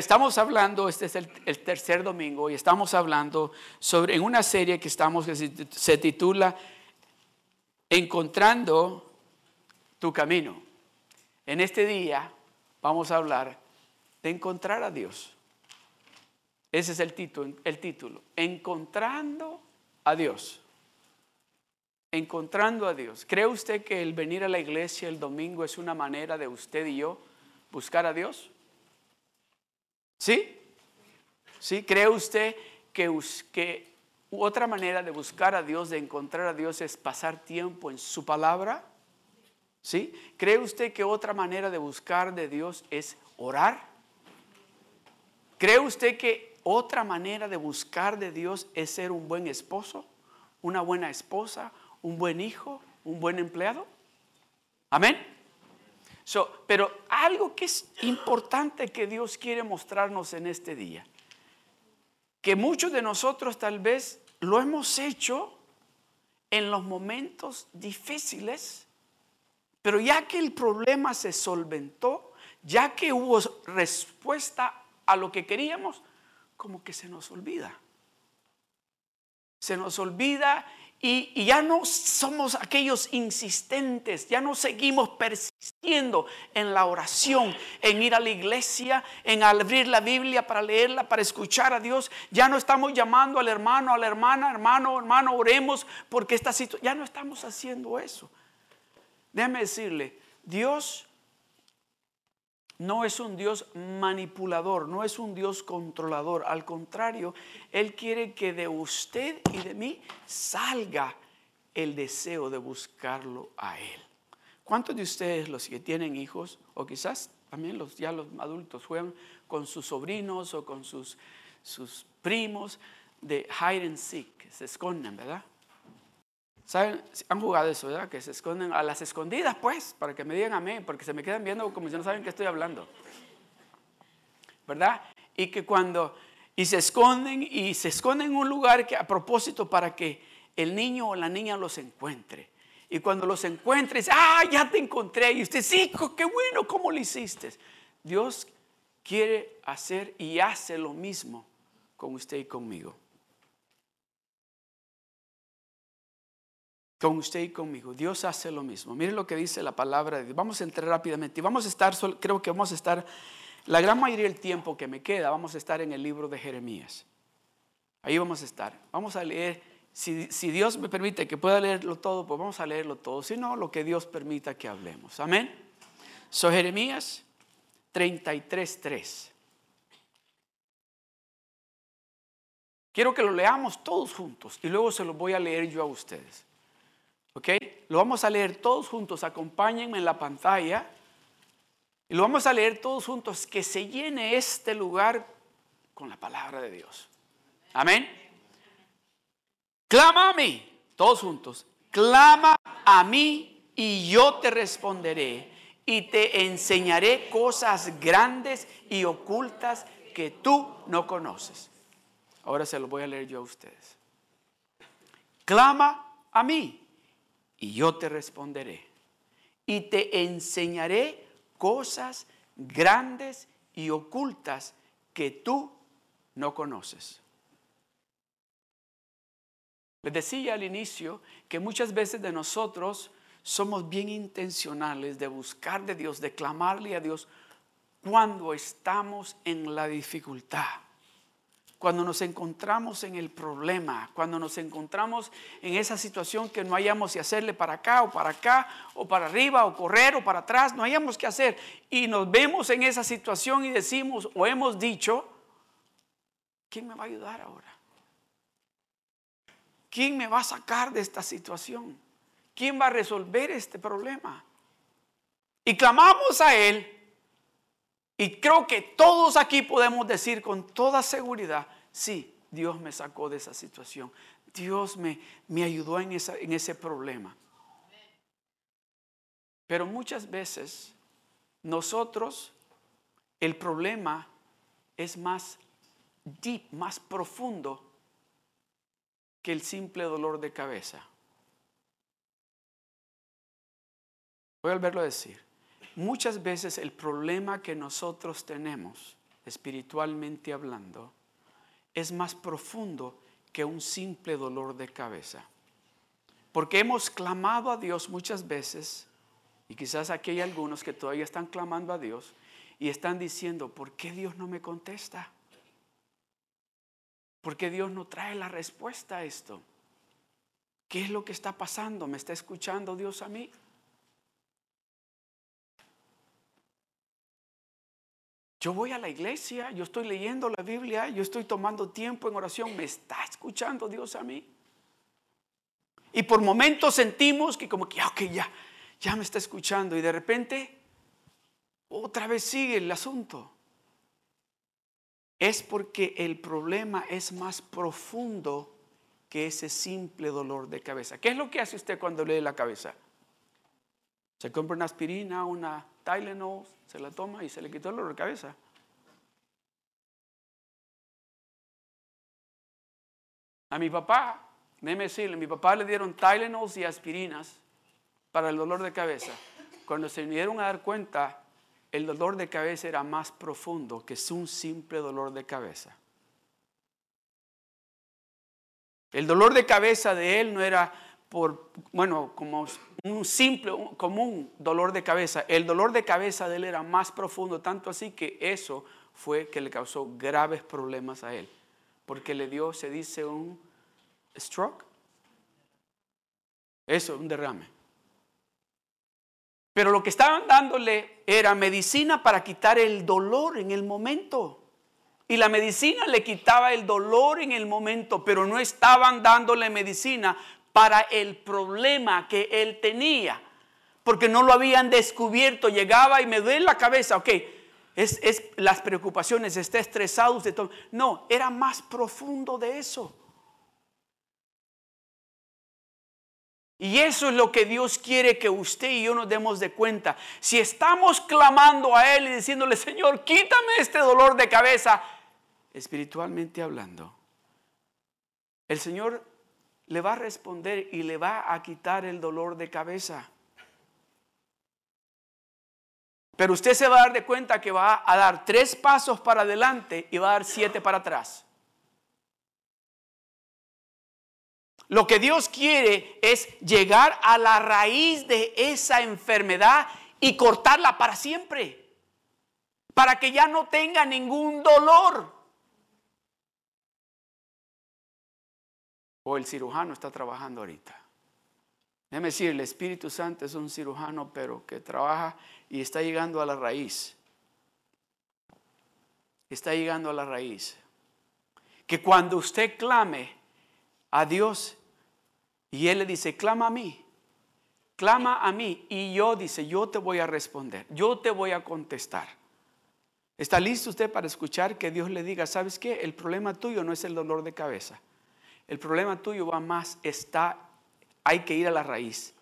Estamos hablando, este es el, tercer domingo, y estamos hablando sobre en una serie que estamos que se titula Encontrando tu camino. En este día vamos a hablar de encontrar a Dios. Ese es el título, el título. Encontrando a Dios. Encontrando a Dios. ¿Cree usted que el venir a la iglesia el domingo es una manera de usted y yo buscar a Dios? ¿Sí? ¿Sí? ¿Cree usted que, que otra manera de buscar a Dios, de encontrar a Dios, es pasar tiempo en su palabra? ¿Sí? ¿Cree usted que otra manera de buscar de Dios es orar? ¿Cree usted que otra manera de buscar de Dios es ser un buen esposo, una buena esposa, un buen hijo, un buen empleado? Amén. Pero algo que es importante que Dios quiere mostrarnos en este día, que muchos de nosotros tal vez lo hemos hecho en los momentos difíciles, pero ya que el problema se solventó, ya que hubo respuesta a lo que queríamos, como que se nos olvida. Se nos olvida y, ya no somos aquellos insistentes, ya no seguimos persistiendo en la oración, en ir a la iglesia, en abrir la Biblia para leerla, para escuchar a Dios. Ya no estamos llamando al hermano, a la hermana, hermano, hermano, oremos porque esta situación, ya no estamos haciendo eso. Déjame decirle, Dios no es un Dios manipulador, no es un Dios controlador. Al contrario, Él quiere que de usted y de mí salga el deseo de buscarlo a Él. ¿Cuántos de ustedes, los que tienen hijos, o quizás también los, ya los adultos, juegan con sus sobrinos o con sus, sus primos de hide and seek, se esconden, ¿verdad? ¿Saben? Han jugado eso, ¿verdad? Que se esconden a las escondidas, pues, para que me digan a mí, porque se me quedan viendo como si no saben qué estoy hablando. ¿Verdad? Y que cuando, y se esconden, y se esconden en un lugar que a propósito para que el niño o la niña los encuentre. Y cuando los encuentre, dice, ah, ya te encontré. Y usted, sí, qué bueno, ¿cómo lo hiciste? Dios quiere hacer y hace lo mismo con usted y conmigo. Con usted y conmigo. Dios hace lo mismo. Mire lo que dice la palabra de Dios. Vamos a entrar rápidamente. Vamos a estar, creo que vamos a estar, la gran mayoría del tiempo que me queda, vamos a estar en el libro de Jeremías. Ahí vamos a estar. Vamos a leer, si, Dios me permite que pueda leerlo todo, pues vamos a leerlo todo. Si no, lo que Dios permita que hablemos. Amén. So Jeremías 33.3. Quiero que lo leamos todos juntos y luego se lo voy a leer yo a ustedes. ¿Ok? Lo vamos a leer todos juntos. Acompáñenme en la pantalla. Y lo vamos a leer todos juntos. Que se llene este lugar con la palabra de Dios. Amén. Clama a mí. Todos juntos. Clama a mí y yo te responderé. Y te enseñaré cosas grandes y ocultas que tú no conoces. Ahora se lo voy a leer yo a ustedes. Clama a mí y yo te responderé. Y te enseñaré cosas grandes y ocultas que tú no conoces. Les decía al inicio que muchas veces de nosotros somos bien intencionales de buscar de Dios, de clamarle a Dios cuando estamos en la dificultad cuando nos encontramos en el problema, cuando nos encontramos en esa situación que no hayamos que hacerle para acá o para acá, o para arriba o correr o para atrás, no hayamos que hacer. Y nos vemos en esa situación y decimos o hemos dicho, ¿quién me va a ayudar ahora? ¿Quién me va a sacar de esta situación? ¿Quién va a resolver este problema? Y clamamos a Él y creo que todos aquí podemos decir con toda seguridad, sí, Dios me sacó de esa situación. Dios me, me ayudó en, esa, en ese problema. Pero muchas veces nosotros, el problema es más deep, más profundo que el simple dolor de cabeza. Voy a volverlo a decir. Muchas veces el problema que nosotros tenemos, espiritualmente hablando, es más profundo que un simple dolor de cabeza. Porque hemos clamado a Dios muchas veces, y quizás aquí hay algunos que todavía están clamando a Dios y están diciendo, ¿por qué Dios no me contesta? ¿Por qué Dios no trae la respuesta a esto? ¿Qué es lo que está pasando? ¿Me está escuchando Dios a mí? Yo voy a la iglesia, yo estoy leyendo la Biblia, yo estoy tomando tiempo en oración. ¿Me está escuchando Dios a mí? Y por momentos sentimos que como que, ok, ya, ya me está escuchando. Y de repente, otra vez sigue el asunto. Es porque el problema es más profundo que ese simple dolor de cabeza. ¿Qué es lo que hace usted cuando lee la cabeza? Se compra una aspirina, una Tylenol, se la toma y se le quitó el dolor de cabeza. A mi papá, déjeme decirle, a mi papá le dieron Tylenol y aspirinas para el dolor de cabeza. Cuando se dieron a dar cuenta, el dolor de cabeza era más profundo que un simple dolor de cabeza. El dolor de cabeza de él no era por, bueno, como un simple, común dolor de cabeza. El dolor de cabeza de él era más profundo, tanto así que eso fue que le causó graves problemas a él. Porque le dio, se dice, un stroke. Eso, un derrame. Pero lo que estaban dándole era medicina para quitar el dolor en el momento. Y la medicina le quitaba el dolor en el momento, pero no estaban dándole medicina para el problema que él tenía, porque no lo habían descubierto. Llegaba y me duele la cabeza, ok, es, las preocupaciones, está estresado usted. Todo. No, era más profundo de eso. Y eso es lo que Dios quiere que usted y yo nos demos de cuenta. Si estamos clamando a Él y diciéndole, Señor, quítame este dolor de cabeza, espiritualmente hablando, el Señor le va a responder y le va a quitar el dolor de cabeza. Pero usted se va a dar de cuenta que va a dar tres pasos para adelante y va a dar siete para atrás. Lo que Dios quiere es llegar a la raíz de esa enfermedad y cortarla para siempre. Para que ya no tenga ningún dolor. O el cirujano está trabajando ahorita. Déjeme decir, el Espíritu Santo es un cirujano, pero que trabaja y está llegando a la raíz. Está llegando a la raíz. Que cuando usted clame a Dios y Él le dice, clama a mí, clama a mí y yo dice, yo te voy a responder, yo te voy a contestar. ¿Está listo usted para escuchar que Dios le diga, sabes qué? El problema tuyo no es el dolor de cabeza. El problema tuyo va más, está, hay que ir a la raíz.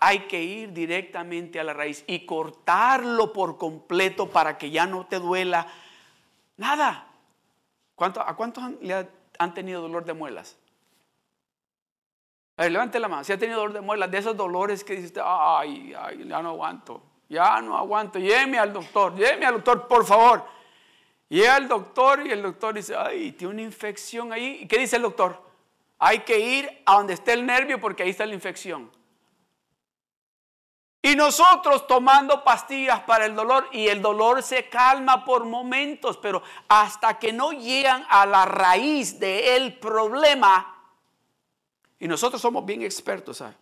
Hay que ir directamente a la raíz y cortarlo por completo para que ya no te duela nada. ¿A cuántos han, tenido dolor de muelas? A ver, levante la mano. Si ha tenido dolor de muelas, de esos dolores que dices, ay, ay, ya no aguanto, ya no aguanto, lléveme al doctor, lléveme al doctor, por favor. Llega el doctor y el doctor dice, ay, tiene una infección ahí. ¿Y qué dice el doctor? Hay que ir a donde esté el nervio porque ahí está la infección. Y nosotros tomando pastillas para el dolor y el dolor se calma por momentos, pero hasta que no llegan a la raíz del problema, y nosotros somos bien expertos, ¿sabes?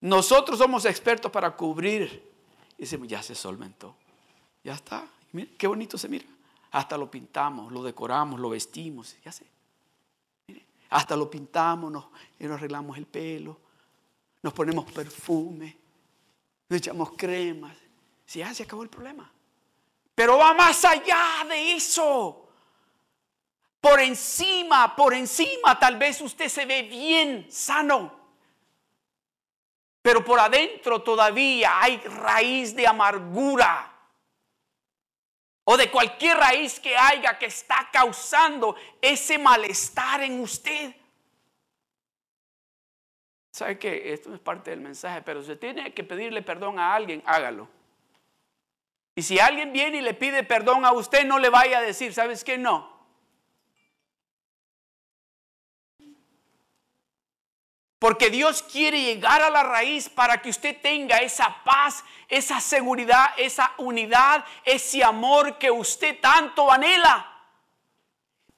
Nosotros somos expertos para cubrir. Y decimos, ya se solventó. Ya está. Mira, qué bonito se mira. Hasta lo pintamos, lo decoramos, lo vestimos, ya sé. hasta lo pintamos, nos, nos arreglamos el pelo, nos ponemos perfume, nos echamos cremas. Si ya se acabó el problema. Pero va más allá de eso. Por encima, por encima, tal vez usted se ve bien, sano. Pero por adentro todavía hay raíz de amargura o de cualquier raíz que haya que está causando ese malestar en usted. ¿Sabe qué? Esto es parte del mensaje, pero si tiene que pedirle perdón a alguien, hágalo. Y si alguien viene y le pide perdón a usted, no le vaya a decir, ¿sabes qué? No. Porque Dios quiere llegar a la raíz para que usted tenga esa paz, esa seguridad, esa unidad, ese amor que usted tanto anhela.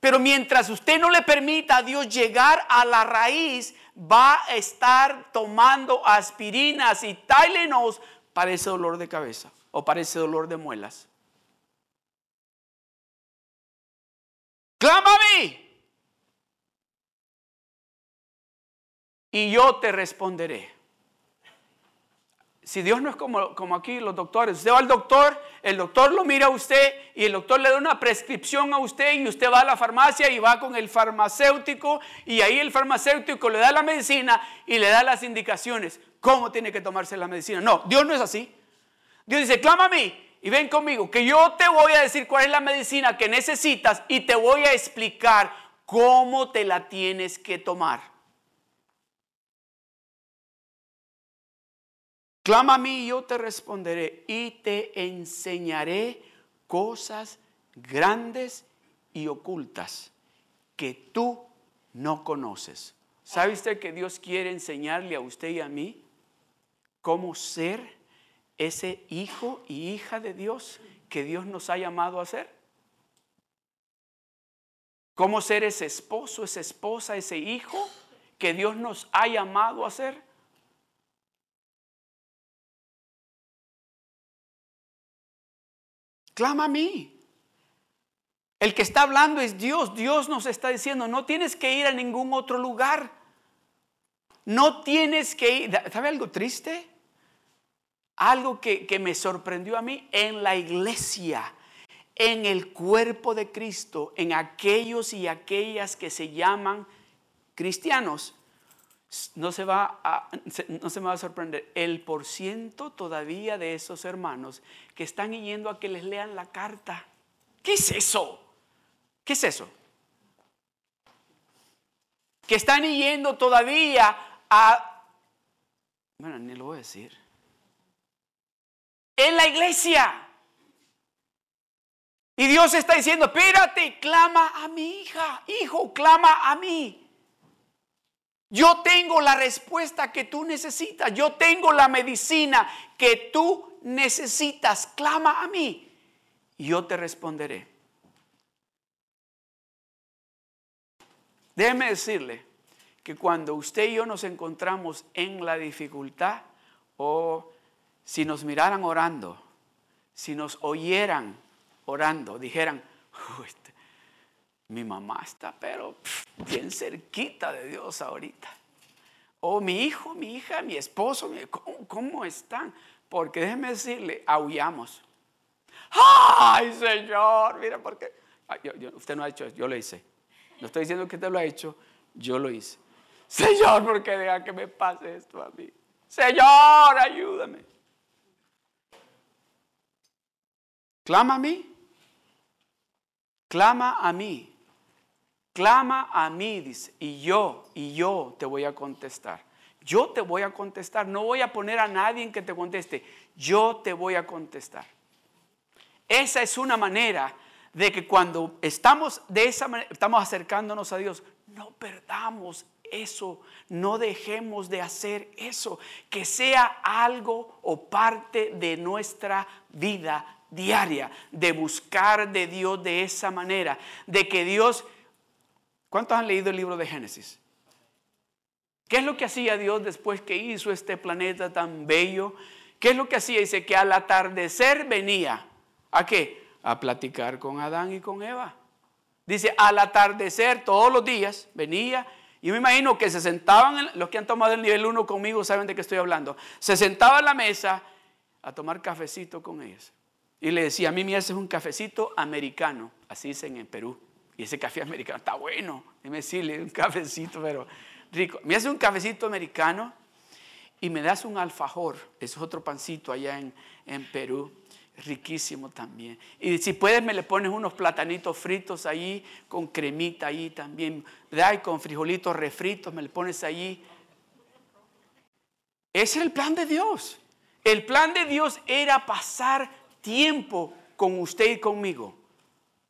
Pero mientras usted no le permita a Dios llegar a la raíz, va a estar tomando aspirinas y Tylenol para ese dolor de cabeza o para ese dolor de muelas. Clama. Y yo te responderé. Si Dios no es como, como aquí los doctores, usted va al doctor, el doctor lo mira a usted y el doctor le da una prescripción a usted y usted va a la farmacia y va con el farmacéutico y ahí el farmacéutico le da la medicina y le da las indicaciones, cómo tiene que tomarse la medicina. No, Dios no es así. Dios dice, clama a mí y ven conmigo, que yo te voy a decir cuál es la medicina que necesitas y te voy a explicar cómo te la tienes que tomar. Clama a mí y yo te responderé y te enseñaré cosas grandes y ocultas que tú no conoces. ¿Sabe usted que Dios quiere enseñarle a usted y a mí cómo ser ese hijo y hija de Dios que Dios nos ha llamado a ser? ¿Cómo ser ese esposo, esa esposa, ese hijo que Dios nos ha llamado a ser? Clama a mí. El que está hablando es Dios. Dios nos está diciendo, no tienes que ir a ningún otro lugar. No tienes que ir. ¿Sabe algo triste? Algo que, que me sorprendió a mí en la iglesia, en el cuerpo de Cristo, en aquellos y aquellas que se llaman cristianos no se, va a, no se me va a sorprender, el por ciento todavía de esos hermanos que están yendo a que les lean la carta. ¿Qué es eso? ¿Qué es eso? Que están yendo todavía a... Bueno, ni lo voy a decir. En la iglesia. Y Dios está diciendo, espérate, clama a mi hija, hijo, clama a mí. Yo tengo la respuesta que tú necesitas. Yo tengo la medicina que tú necesitas. Clama a mí y yo te responderé. Déjeme decirle que cuando usted y yo nos encontramos en la dificultad o si nos miraran orando, si nos oyeran orando, dijeran, este mi mamá está, pero bien cerquita de Dios ahorita. O mi hijo, mi hija, mi esposo, ¿cómo, están? Porque déjeme decirle, aullamos. ¡Ay, Señor! Mira, porque usted no ha hecho eso, yo lo hice. No estoy diciendo que usted lo ha hecho, yo lo hice. Señor, ¿por qué deja que me pase esto a mí? Señor, ayúdame. Clama a mí. Clama a mí. Clama a mí, dice, y yo, y yo te voy a contestar. Yo te voy a contestar. No voy a poner a nadie en que te conteste. Yo te voy a contestar. Esa es una manera de que cuando estamos de esa manera, estamos acercándonos a Dios, no perdamos eso, no dejemos de hacer eso, que sea algo o parte de nuestra vida diaria, de buscar de Dios de esa manera, de que Dios ¿Cuántos han leído el libro de Génesis? ¿Qué es lo que hacía Dios después que hizo este planeta tan bello? ¿Qué es lo que hacía? Dice que al atardecer venía. ¿A qué? A platicar con Adán y con Eva. Dice, al atardecer todos los días venía. Y me imagino que se sentaban, los que han tomado el nivel 1 conmigo saben de qué estoy hablando. Se sentaba en la mesa a tomar cafecito con ellos. Y le decía, a mí me haces un cafecito americano. Así dicen en Perú. Y ese café americano está bueno. Dime decirle, un cafecito, pero rico. Me hace un cafecito americano y me das un alfajor. Es otro pancito allá en, en Perú. Riquísimo también. Y si puedes, me le pones unos platanitos fritos allí, con cremita allí también. ¿verdad? Y con frijolitos refritos, me le pones allí. Ese es el plan de Dios. El plan de Dios era pasar tiempo con usted y conmigo.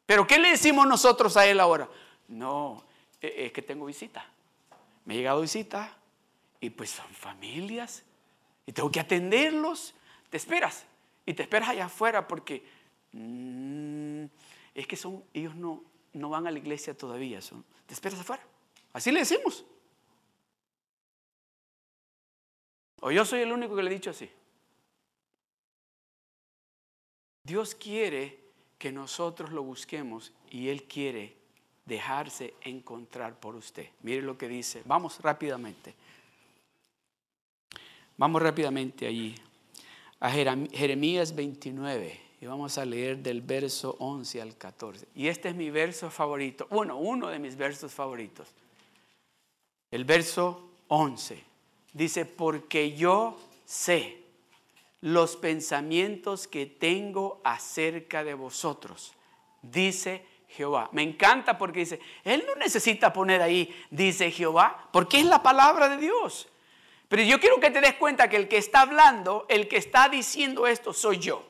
Pero ¿qué le decimos nosotros a él ahora? No, e, es que tengo visita. Me ha llegado visita y pues son familias y tengo que atenderlos. Te esperas y te esperas allá afuera porque mm, es que son ellos no, no van a la iglesia todavía. Son, te esperas afuera. Así le decimos. O yo soy el único que le he dicho así. Dios quiere que nosotros lo busquemos y Él quiere dejarse encontrar por usted. Mire lo que dice. Vamos rápidamente. Vamos rápidamente allí a Jeremías 29 y vamos a leer del verso 11 al 14. Y este es mi verso favorito, bueno, uno de mis versos favoritos. El verso 11 dice, porque yo sé los pensamientos que tengo acerca de vosotros, dice Jehová. Me encanta porque dice, Él no necesita poner ahí, dice Jehová, porque es la palabra de Dios. Pero yo quiero que te des cuenta que el que está hablando, el que está diciendo esto, soy yo.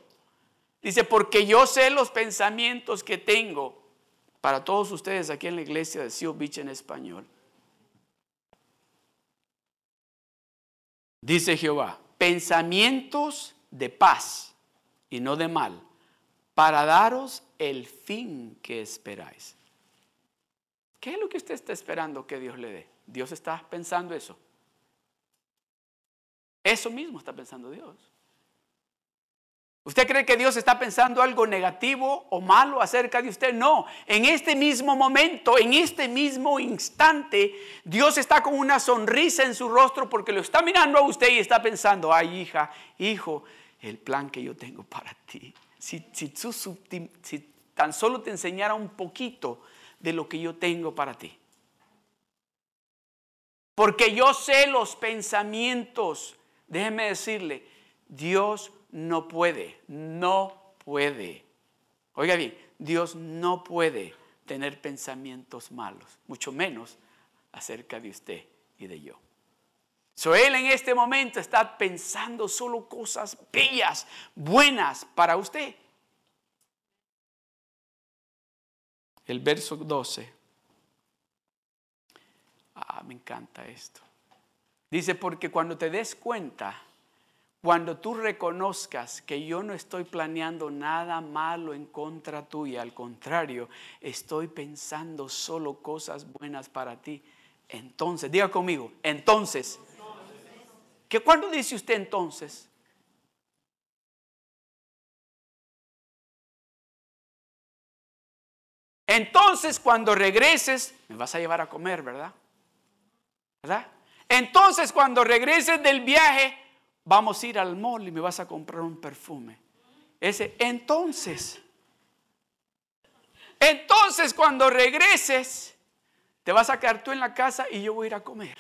Dice, porque yo sé los pensamientos que tengo para todos ustedes aquí en la iglesia de Seal en español. Dice Jehová, pensamientos de paz y no de mal, para daros el fin que esperáis. ¿Qué es lo que usted está esperando que Dios le dé? Dios está pensando eso. Eso mismo está pensando Dios. ¿Usted cree que Dios está pensando algo negativo o malo acerca de usted? No, en este mismo momento, en este mismo instante, Dios está con una sonrisa en su rostro porque lo está mirando a usted y está pensando, ay hija, hijo, el plan que yo tengo para ti. Si, si, si tan solo te enseñara un poquito de lo que yo tengo para ti. Porque yo sé los pensamientos Déjeme decirle, Dios no puede, no puede. Oiga bien, Dios no puede tener pensamientos malos, mucho menos acerca de usted y de yo. So, él en este momento está pensando solo cosas bellas, buenas para usted. El verso 12. Ah, me encanta esto. Dice, porque cuando te des cuenta, cuando tú reconozcas que yo no estoy planeando nada malo en contra tuya, al contrario, estoy pensando solo cosas buenas para ti, entonces, diga conmigo, entonces, ¿qué cuándo dice usted entonces? Entonces, cuando regreses, me vas a llevar a comer, ¿verdad? ¿Verdad? Entonces cuando regreses del viaje, vamos a ir al mall y me vas a comprar un perfume. Ese, entonces, entonces cuando regreses, te vas a quedar tú en la casa y yo voy a ir a comer.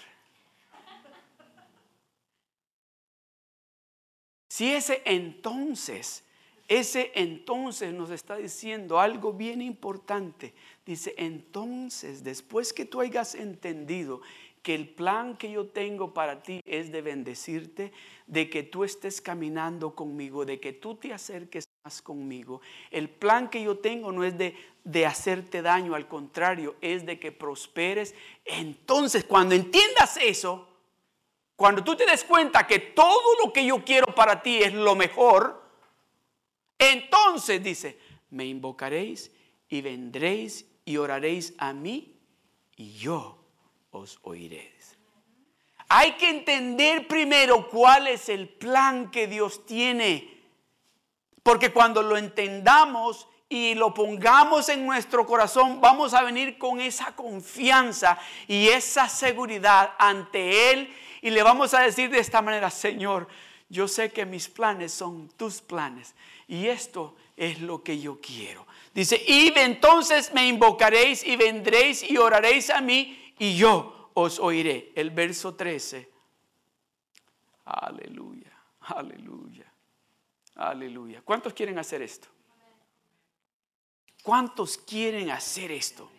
Si ese entonces, ese entonces nos está diciendo algo bien importante. Dice, entonces, después que tú hayas entendido que el plan que yo tengo para ti es de bendecirte, de que tú estés caminando conmigo, de que tú te acerques más conmigo. El plan que yo tengo no es de, de hacerte daño, al contrario, es de que prosperes. Entonces, cuando entiendas eso, cuando tú te des cuenta que todo lo que yo quiero para ti es lo mejor, entonces dice, me invocaréis y vendréis y oraréis a mí y yo os oiréis. Hay que entender primero cuál es el plan que Dios tiene. Porque cuando lo entendamos y lo pongamos en nuestro corazón, vamos a venir con esa confianza y esa seguridad ante Él y le vamos a decir de esta manera, Señor, yo sé que mis planes son tus planes y esto es lo que yo quiero. Dice, y entonces me invocaréis y vendréis y oraréis a mí y yo os oiré. El verso 13. Aleluya, aleluya, aleluya. ¿Cuántos quieren hacer esto? ¿Cuántos quieren hacer esto?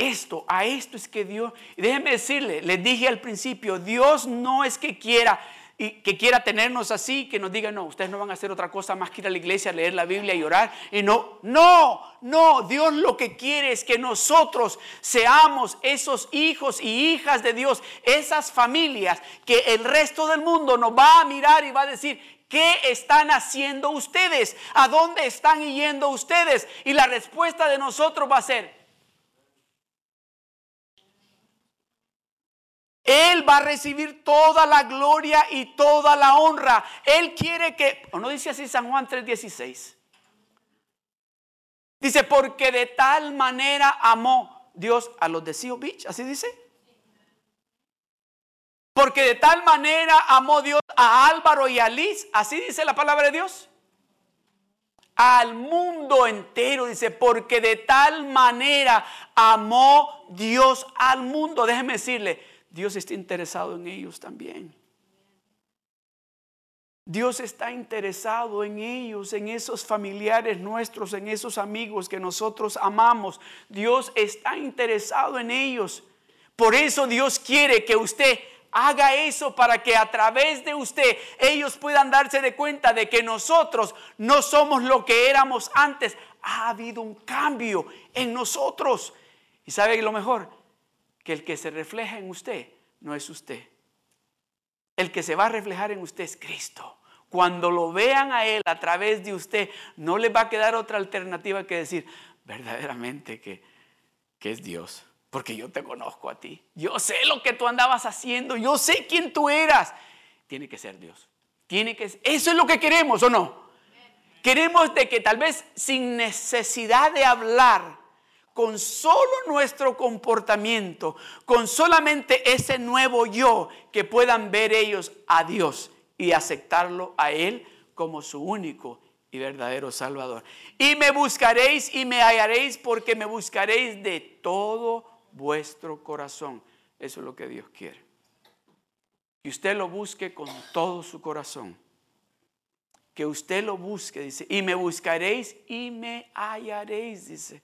esto, a esto es que Dios, déjenme decirle, les dije al principio, Dios no es que quiera y que quiera tenernos así, que nos diga, no, ustedes no van a hacer otra cosa más que ir a la iglesia, leer la Biblia y orar. Y no, no, no, Dios lo que quiere es que nosotros seamos esos hijos y hijas de Dios, esas familias que el resto del mundo nos va a mirar y va a decir, ¿Qué están haciendo ustedes? ¿A dónde están yendo ustedes? Y la respuesta de nosotros va a ser, Él va a recibir toda la gloria y toda la honra. Él quiere que, ¿o no dice así San Juan 3:16? Dice, porque de tal manera amó Dios a los de Seal Beach, así dice. Porque de tal manera amó Dios a Álvaro y a Liz, así dice la palabra de Dios. Al mundo entero, dice, porque de tal manera amó Dios al mundo. Déjeme decirle, Dios está interesado en ellos también. Dios está interesado en ellos, en esos familiares nuestros, en esos amigos que nosotros amamos. Dios está interesado en ellos. Por eso Dios quiere que usted haga eso para que a través de usted ellos puedan darse de cuenta de que nosotros no somos lo que éramos antes. Ha habido un cambio en nosotros. ¿Y sabe lo mejor? Que el que se refleja en usted no es usted. El que se va a reflejar en usted es Cristo. Cuando lo vean a Él a través de usted, no les va a quedar otra alternativa que decir verdaderamente que, que es Dios. Porque yo te conozco a ti. Yo sé lo que tú andabas haciendo. Yo sé quién tú eras. Tiene que ser Dios. Tiene que Eso es lo que queremos, ¿o no? Queremos de que tal vez sin necesidad de hablar, con solo nuestro comportamiento, con solamente ese nuevo yo, que puedan ver ellos a Dios y aceptarlo a Él como su único y verdadero Salvador. Y me buscaréis y me hallaréis porque me buscaréis de todo vuestro corazón. Eso es lo que Dios quiere. Que usted lo busque con todo su corazón. Que usted lo busque, dice, y me buscaréis y me hallaréis, dice.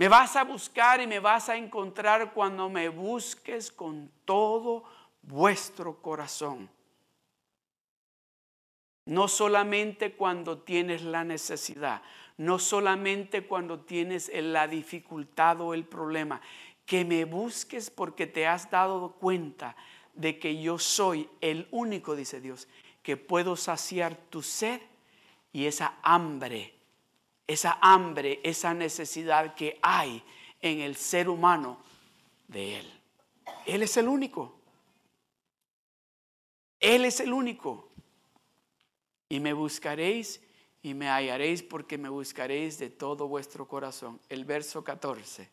Me vas a buscar y me vas a encontrar cuando me busques con todo vuestro corazón. No solamente cuando tienes la necesidad, no solamente cuando tienes la dificultad o el problema, que me busques porque te has dado cuenta de que yo soy el único, dice Dios, que puedo saciar tu sed y esa hambre esa hambre, esa necesidad que hay en el ser humano de Él. Él es el único. Él es el único. Y me buscaréis y me hallaréis porque me buscaréis de todo vuestro corazón. El verso 14.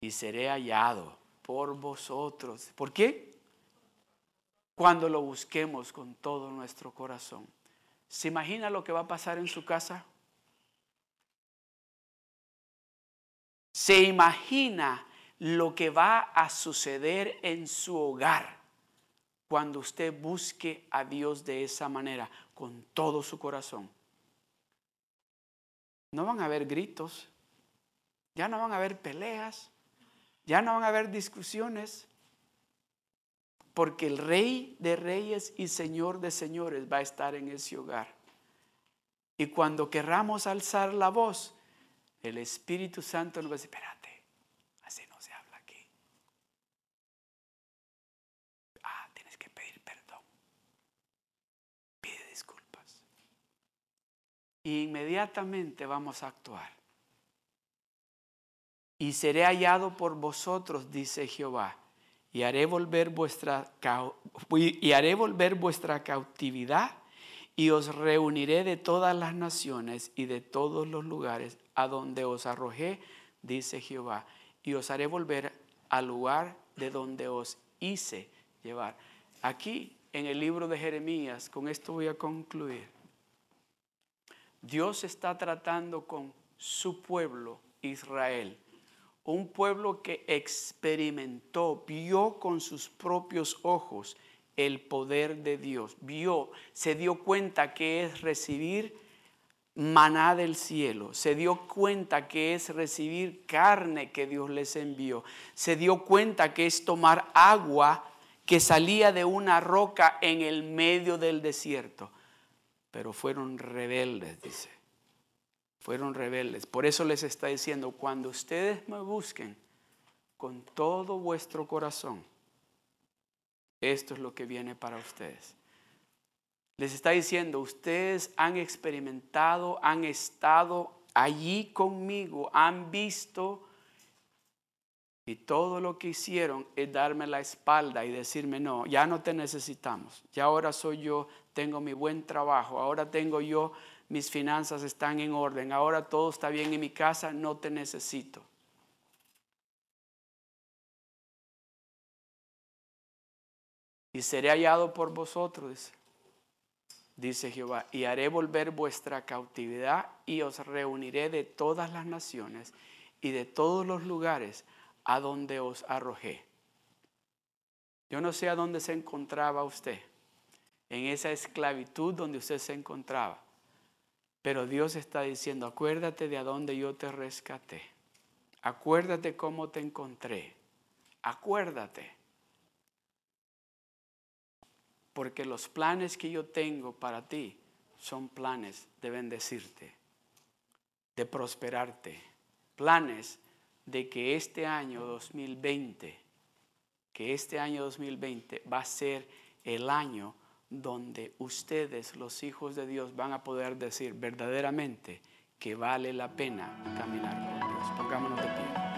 Y seré hallado por vosotros. ¿Por qué? Cuando lo busquemos con todo nuestro corazón. ¿Se imagina lo que va a pasar en su casa? Se imagina lo que va a suceder en su hogar cuando usted busque a Dios de esa manera, con todo su corazón. No van a haber gritos, ya no van a haber peleas, ya no van a haber discusiones, porque el rey de reyes y señor de señores va a estar en ese hogar. Y cuando querramos alzar la voz, el Espíritu Santo nos va a decir, espérate, así no se habla aquí. Ah, tienes que pedir perdón. Pide disculpas. Y inmediatamente vamos a actuar. Y seré hallado por vosotros, dice Jehová, y haré volver vuestra, y haré volver vuestra cautividad y os reuniré de todas las naciones y de todos los lugares a donde os arrojé, dice Jehová, y os haré volver al lugar de donde os hice llevar. Aquí en el libro de Jeremías, con esto voy a concluir. Dios está tratando con su pueblo, Israel, un pueblo que experimentó, vio con sus propios ojos el poder de Dios, vio, se dio cuenta que es recibir maná del cielo, se dio cuenta que es recibir carne que Dios les envió, se dio cuenta que es tomar agua que salía de una roca en el medio del desierto, pero fueron rebeldes, dice, fueron rebeldes. Por eso les está diciendo, cuando ustedes me busquen con todo vuestro corazón, esto es lo que viene para ustedes. Les está diciendo, ustedes han experimentado, han estado allí conmigo, han visto y todo lo que hicieron es darme la espalda y decirme, no, ya no te necesitamos, ya ahora soy yo, tengo mi buen trabajo, ahora tengo yo, mis finanzas están en orden, ahora todo está bien en mi casa, no te necesito. Y seré hallado por vosotros, dice Jehová, y haré volver vuestra cautividad y os reuniré de todas las naciones y de todos los lugares a donde os arrojé. Yo no sé a dónde se encontraba usted, en esa esclavitud donde usted se encontraba, pero Dios está diciendo, acuérdate de a dónde yo te rescaté, acuérdate cómo te encontré, acuérdate porque los planes que yo tengo para ti son planes de bendecirte, de prosperarte, planes de que este año 2020, que este año 2020 va a ser el año donde ustedes, los hijos de Dios, van a poder decir verdaderamente que vale la pena caminar con Dios. Pongámonos de pie.